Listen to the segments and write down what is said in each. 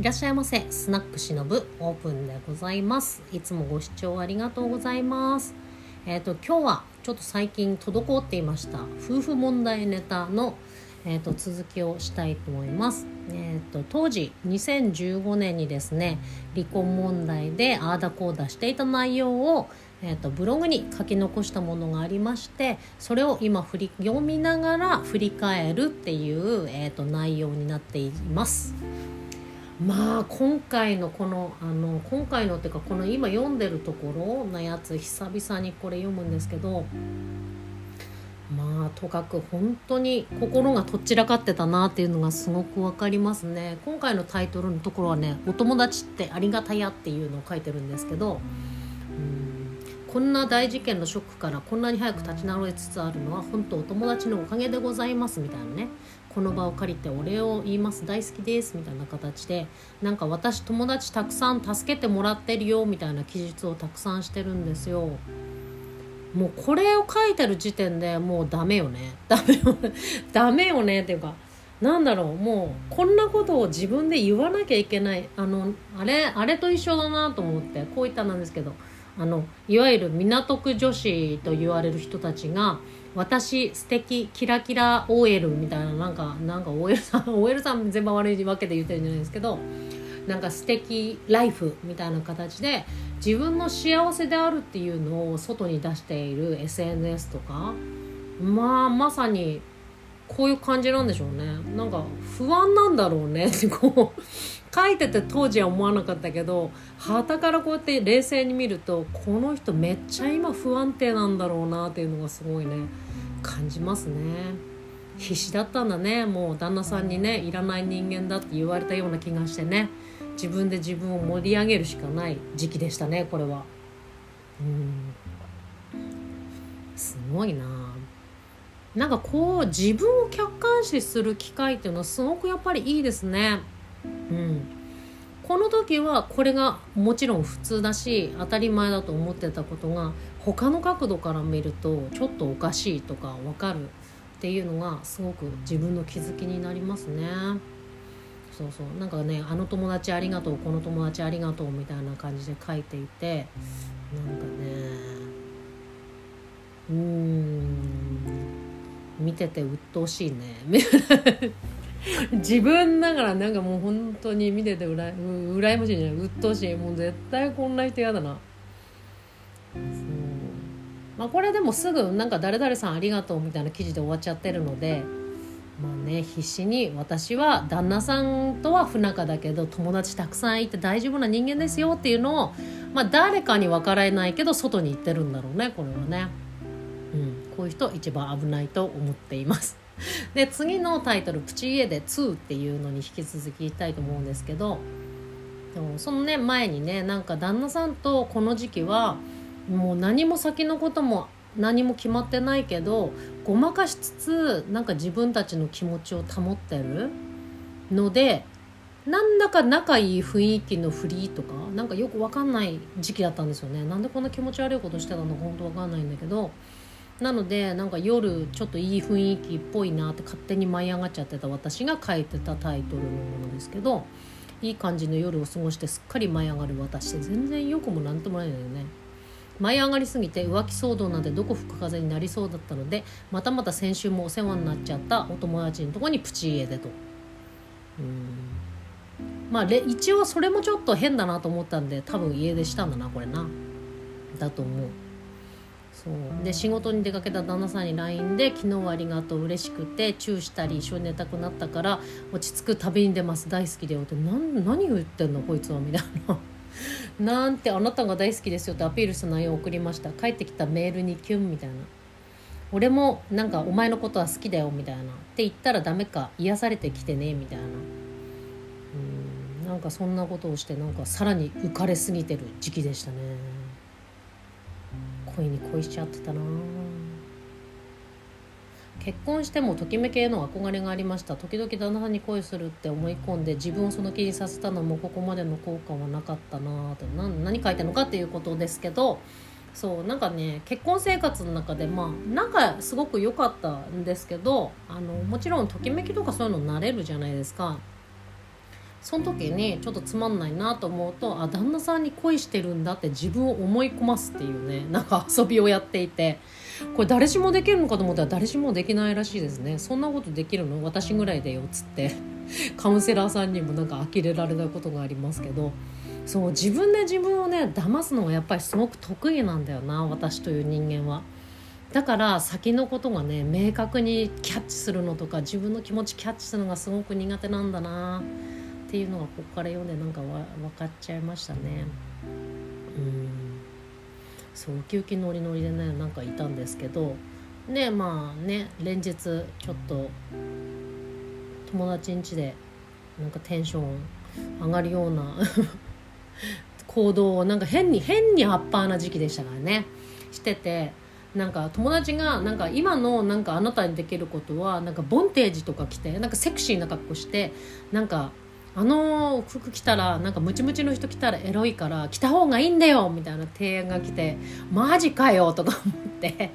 いらっしゃいませスナックしのぶオープンでございますいつもご視聴ありがとうございますえっ、ー、と今日はちょっと最近滞っていました夫婦問題ネタのえーと、続きをしたいと思います。えーと、当時2015年にですね離婚問題でああだこうだしていた内容を、えーと、ブログに書き残したものがありましてそれを今振り読みながら振り返るっていう、えー、と内容になっています。まあ今回のこのあの今回のっていうかこの今読んでるところのやつ久々にこれ読むんですけどまあとかく本当に心がとっちらかってたなっていうのがすごく分かりますね。今回のタイトルのところはね「お友達ってありがたや」っていうのを書いてるんですけどうんこんな大事件のショックからこんなに早く立ち直りつつあるのは本当お友達のおかげでございますみたいなね。この場を借りてお礼を言います大好きですみたいな形でなんか私友達たくさん助けてもらってるよみたいな記述をたくさんしてるんですよ。もうこれを書いてる時点でもうダメよね。ダメよダメよねっていうかなんだろう。もうこんなことを自分で言わなきゃいけない。あのあれあれと一緒だなと思ってこういったなんですけど。あのいわゆる港区女子と言われる人たちが私素敵キラキラ OL みたいななんかなんか OL さん OL さん全部悪いわけで言ってるんじゃないですけどなんか素敵ライフみたいな形で自分の幸せであるっていうのを外に出している SNS とかまあまさにこういう感じなんでしょうね。なんか不安なんだろうね。っ てこう書いてて当時は思わなかったけど旗からこうやって冷静に見るとこの人めっちゃ今不安定なんだろうなっていうのがすごいね感じますね。必死だったんだね。もう旦那さんにねいらない人間だって言われたような気がしてね。自分で自分を盛り上げるしかない時期でしたねこれは。うん。すごいな。なんかこう自分を客観視する機会っていうのはすごくやっぱりいいですね。うん。この時はこれがもちろん普通だし当たり前だと思ってたことが他の角度から見るとちょっとおかしいとか分かるっていうのがすごく自分の気づきになりますね。そうそう。なんかねあの友達ありがとうこの友達ありがとうみたいな感じで書いていてなんかねうん。見てて鬱陶しいね。自分だからなんかもう本当に見ててうらうらやましいじゃない鬱陶しい。もう絶対こんな人嫌だな。そう。まあこれでもすぐなんか誰々さんありがとうみたいな記事で終わっちゃってるのでまあね必死に私は旦那さんとは不仲だけど友達たくさんいて大丈夫な人間ですよっていうのを、まあ、誰かに分からないけど外に行ってるんだろうねこれはね、うん、こういう人一番危ないと思っています。で次のタイトル「プチ家で2」っていうのに引き続き言いたいと思うんですけどでもそのね前にねなんか旦那さんとこの時期はもう何も先のことも何も決まってないけどごまかしつつなんか自分たちの気持ちを保ってるのでなんだか仲いい雰囲気のフリーとかなんかよく分かんない時期だったんですよね。なんでこんな気持ち悪いことしてたのか本当分かんないんだけどなのでなんか夜ちょっといい雰囲気っぽいなって勝手に舞い上がっちゃってた私が書いてたタイトルのものですけどいい感じの夜を過ごしてすっかり舞い上がる私って全然よくもなんともないんだよね。舞い上がりすぎて浮気騒動なんてどこ吹く風になりそうだったのでまたまた先週もお世話になっちゃったお友達のとこにプチ家でと。うんまあ一応それもちょっと変だなと思ったんで多分家出したんだなこれな。だと思う。そう。で仕事に出かけた旦那さんに LINE で「昨日はありがとう嬉しくてチューしたり一緒に寝たくなったから落ち着く旅に出ます。大好きだよ」って。何何を言ってんのこいつはみたいな。なんてあなたが大好きですよってアピールした内容を送りました。帰ってきたメールにキュンみたいな。俺もなんかお前のことは好きだよみたいな。って言ったらダメか癒されてきてねみたいな。うんなんかそんなことをしてなんかさらに浮かれすぎてる時期でしたね。恋に恋しちゃってたな。結婚してもときめきへの憧れがありました。時々旦那さんに恋するって思い込んで自分をその気にさせたのもここまでの効果はなかったな。って何書いてるのかっていうことですけどそうなんかね結婚生活の中でまあなんかすごく良かったんですけどあのもちろんときめきとかそういうの慣れるじゃないですか。その時にちょっとつまんないなと思うとあ旦那さんに恋してるんだって自分を思い込ますっていうね なんか遊びをやっていて。これ誰しもできるのかと思ったら誰しもできないらしいですね。そんなことできるの？私ぐらいでよっつって。カウンセラーさんにもなんか呆れられたことがありますけど。そう自分で自分をね騙すのがやっぱりすごく得意なんだよな私という人間は。だから先のことがね明確にキャッチするのとか自分の気持ちキャッチするのがすごく苦手なんだな。っていうのがここから読んでなんかわ分かっちゃいましたね。うん。そうウキウキノリノリでねなんかいたんですけどねまあね連日ちょっと友達ん家でなんかテンション上がるような 行動をなんか変に変にアッパーな時期でしたからね。しててなんか友達がなんか今のなんかあなたにできることはなんかボンテージとか着てなんかセクシーな格好してなんかあの服着たらなんかムチムチの人着たらエロいから着た方がいいんだよみたいな提案が来てマジかよとか思って。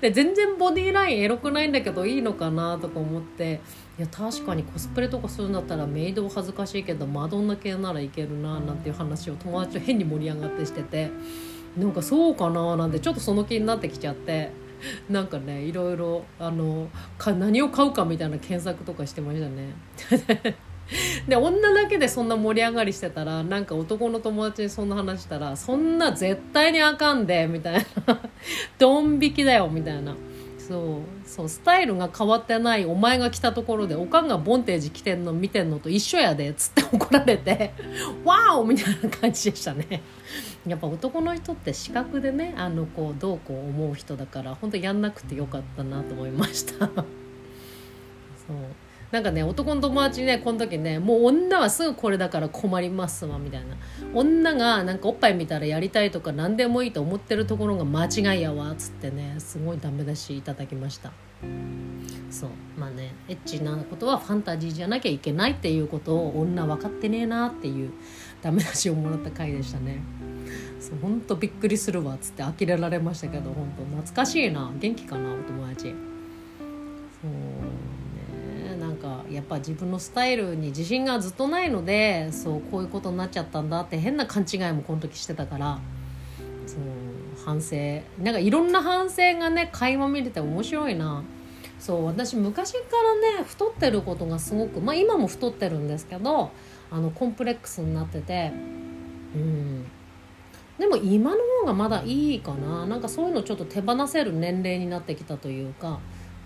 で全然ボディーラインエロくないんだけどいいのかなとか思って。いや確かにコスプレとかするんだったらメイド恥ずかしいけどマドンナ系ならいけるななんていう話を友達と変に盛り上がってしてて。なんかそうかななんてちょっとその気になってきちゃって。なんかねいろいろあのか何を買うかみたいな検索とかしてましたね。で女だけでそんな盛り上がりしてたらなんか男の友達にそんな話したらそんな絶対にあかんでみたいな。ドン引きだよみたいな。そう。そうスタイルが変わってないお前が来たところでおかんがボンテージ着てんの見てんのと一緒やでっつって 怒られてワオみたいな感じでしたね。やっぱ男の人って視覚でねあのこうどうこう思う人だから本当やんなくてよかったなと思いました。そう。なんかね男の友達ねこの時ねもう女はすぐこれだから困りますわみたいな。女がなんかおっぱい見たらやりたいとか何でもいいと思ってるところが間違いやわっつってねすごいダメ出しいただきました。そう。まあねエッチなことはファンタジーじゃなきゃいけないっていうことを女分かってねえなっていうダメ出しをもらった回でしたね。そう本当びっくりするわっつって呆れられましたけど本当懐かしいな。元気かなお友達。そう。やっぱ自分のスタイルに自信がずっとないのでそうこういうことになっちゃったんだって変な勘違いもこの時してたからそう反省なんかいろんな反省がね垣間見れて面白いな。そう私昔からね太ってることがすごくまあ今も太ってるんですけどあのコンプレックスになっててうん。でも今の方がまだいいかな。なんかそういうのちょっと手放せる年齢になってきたというか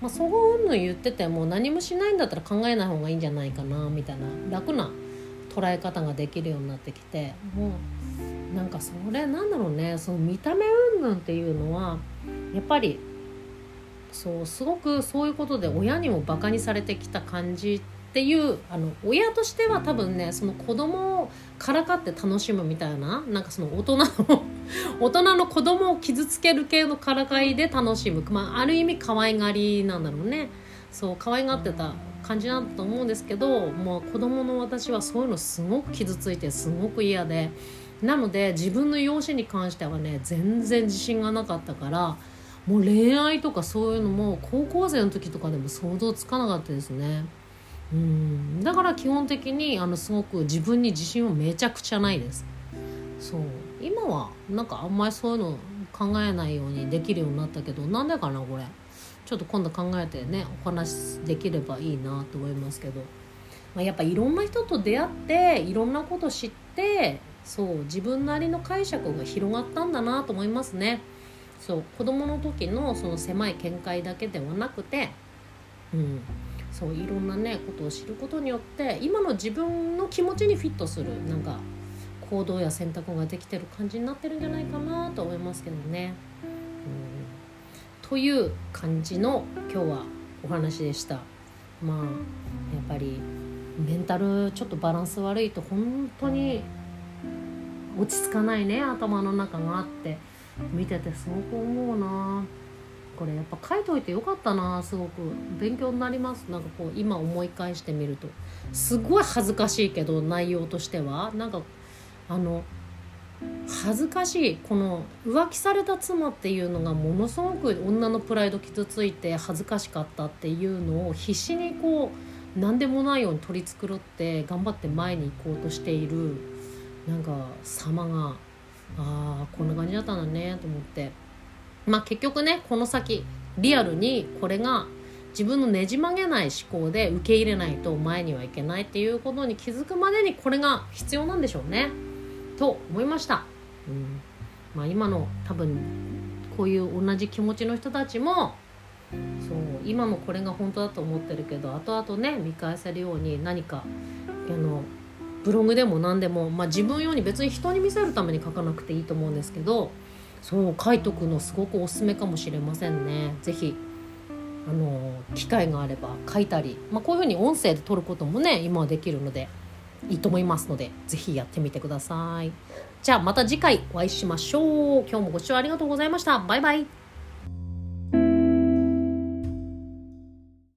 まあ、そういうの言ってても何もしないんだったら考えない方がいいんじゃないかなみたいな楽な捉え方ができるようになってきてもうなんかそれなんだろうねその見た目云々っていうのはやっぱりそうすごくそういうことで親にもバカにされてきた感じっていうあの親としては多分ねその子供をからかって楽しむみたいななんかその大人の大人の子供を傷つける系のからかいで楽しむ、まあ、ある意味可愛がりなんだろうね。そう可愛がってた感じなんだと思うんですけどもう子供の私はそういうのすごく傷ついてすごく嫌で。なので自分の容姿に関してはね全然自信がなかったからもう恋愛とかそういうのも高校生の時とかでも想像つかなかったですね。うん。だから基本的にあのすごく自分に自信はめちゃくちゃないです。そう。今はなんかあんまりそういうの考えないようにできるようになったけどなんでかなこれ。ちょっと今度考えてねお話できればいいなと思いますけど、まあ、やっぱいろんな人と出会っていろんなこと知ってそう自分なりの解釈が広がったんだなと思いますね。そう子供の時のその狭い見解だけではなくてうん。そういろんなねことを知ることによって今の自分の気持ちにフィットするなんか行動や選択ができてる感じになってるんじゃないかなと思いますけどね。うんという感じの今日はお話でした。まあやっぱりメンタルちょっとバランス悪いと本当に落ち着かないね頭の中があって見ててすごく思うな。これやっぱ書いといてよかったなすごく勉強になりますなんかこう今思い返してみるとすごい恥ずかしいけど内容としてはなんかあの恥ずかしいこの浮気された妻っていうのがものすごく女のプライド傷ついて恥ずかしかったっていうのを必死にこう何でもないように取り繕って頑張って前に行こうとしているなんか様がああこんな感じだったんだねと思って。まあ結局ねこの先リアルにこれが自分のねじ曲げない思考で受け入れないと前にはいけないっていうことに気づくまでにこれが必要なんでしょうね。と思いました、うん。まあ、今の多分こういう同じ気持ちの人たちもそう今もこれが本当だと思ってるけど後々ね見返せるように何かあのブログでも何でも、まあ、自分用に別に人に見せるために書かなくていいと思うんですけどそう書いとくのすごくおすすめかもしれませんね。ぜひあの機会があれば書いたり、まあ、こういうふうに音声で撮ることもね今はできるので。いいと思いますのでぜひやってみてください。じゃあまた次回お会いしましょう。今日もご視聴ありがとうございました。バイバイ。